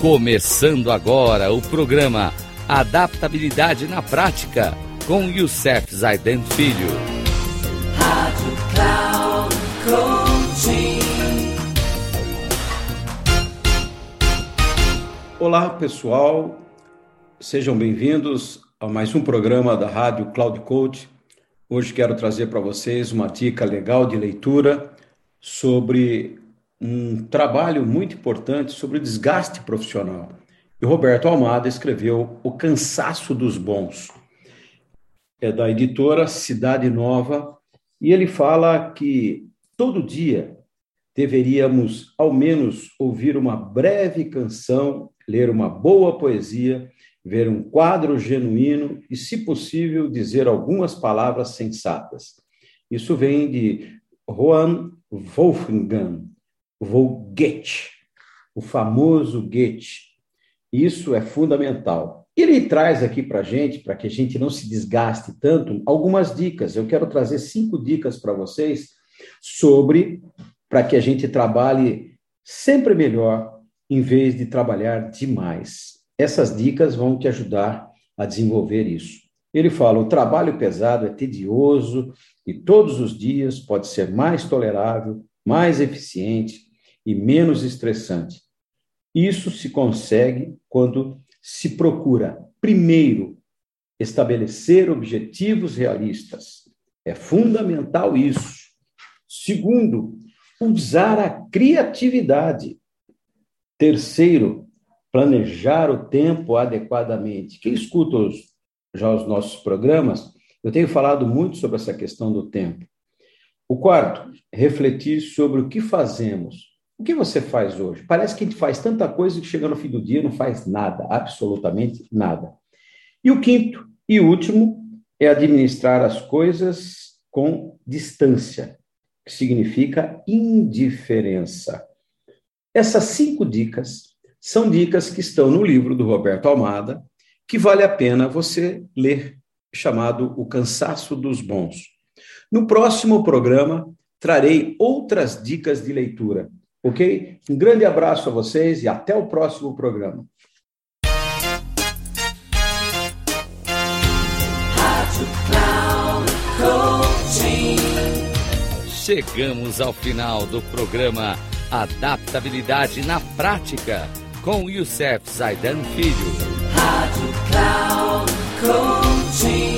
Começando agora o programa Adaptabilidade na Prática com Youssef Zaiden Filho. Rádio Cloud Coaching. Olá pessoal, sejam bem-vindos a mais um programa da Rádio Cloud Coach. Hoje quero trazer para vocês uma dica legal de leitura sobre um trabalho muito importante sobre o desgaste profissional. E Roberto Almada escreveu O Cansaço dos Bons. É da editora Cidade Nova, e ele fala que todo dia deveríamos, ao menos, ouvir uma breve canção, ler uma boa poesia, ver um quadro genuíno e, se possível, dizer algumas palavras sensatas. Isso vem de Juan Wolfgang, vou Goethe, o famoso Goethe. Isso é fundamental. Ele traz aqui para a gente, para que a gente não se desgaste tanto, algumas dicas. Eu quero trazer cinco dicas para vocês sobre para que a gente trabalhe sempre melhor em vez de trabalhar demais. Essas dicas vão te ajudar a desenvolver isso. Ele fala: o trabalho pesado é tedioso e todos os dias pode ser mais tolerável, mais eficiente, e menos estressante. Isso se consegue quando se procura, primeiro, estabelecer objetivos realistas. É fundamental isso. Segundo, usar a criatividade. Terceiro, planejar o tempo adequadamente. Quem escuta os, já os nossos programas, eu tenho falado muito sobre essa questão do tempo. O quarto, refletir sobre o que fazemos o que você faz hoje? Parece que a gente faz tanta coisa que chega no fim do dia não faz nada, absolutamente nada. E o quinto e último é administrar as coisas com distância, que significa indiferença. Essas cinco dicas são dicas que estão no livro do Roberto Almada, que vale a pena você ler, chamado O Cansaço dos Bons. No próximo programa, trarei outras dicas de leitura Ok? Um grande abraço a vocês e até o próximo programa. Chegamos ao final do programa Adaptabilidade na Prática com Youssef Zaidan Filho. Rádio Cloud Coaching.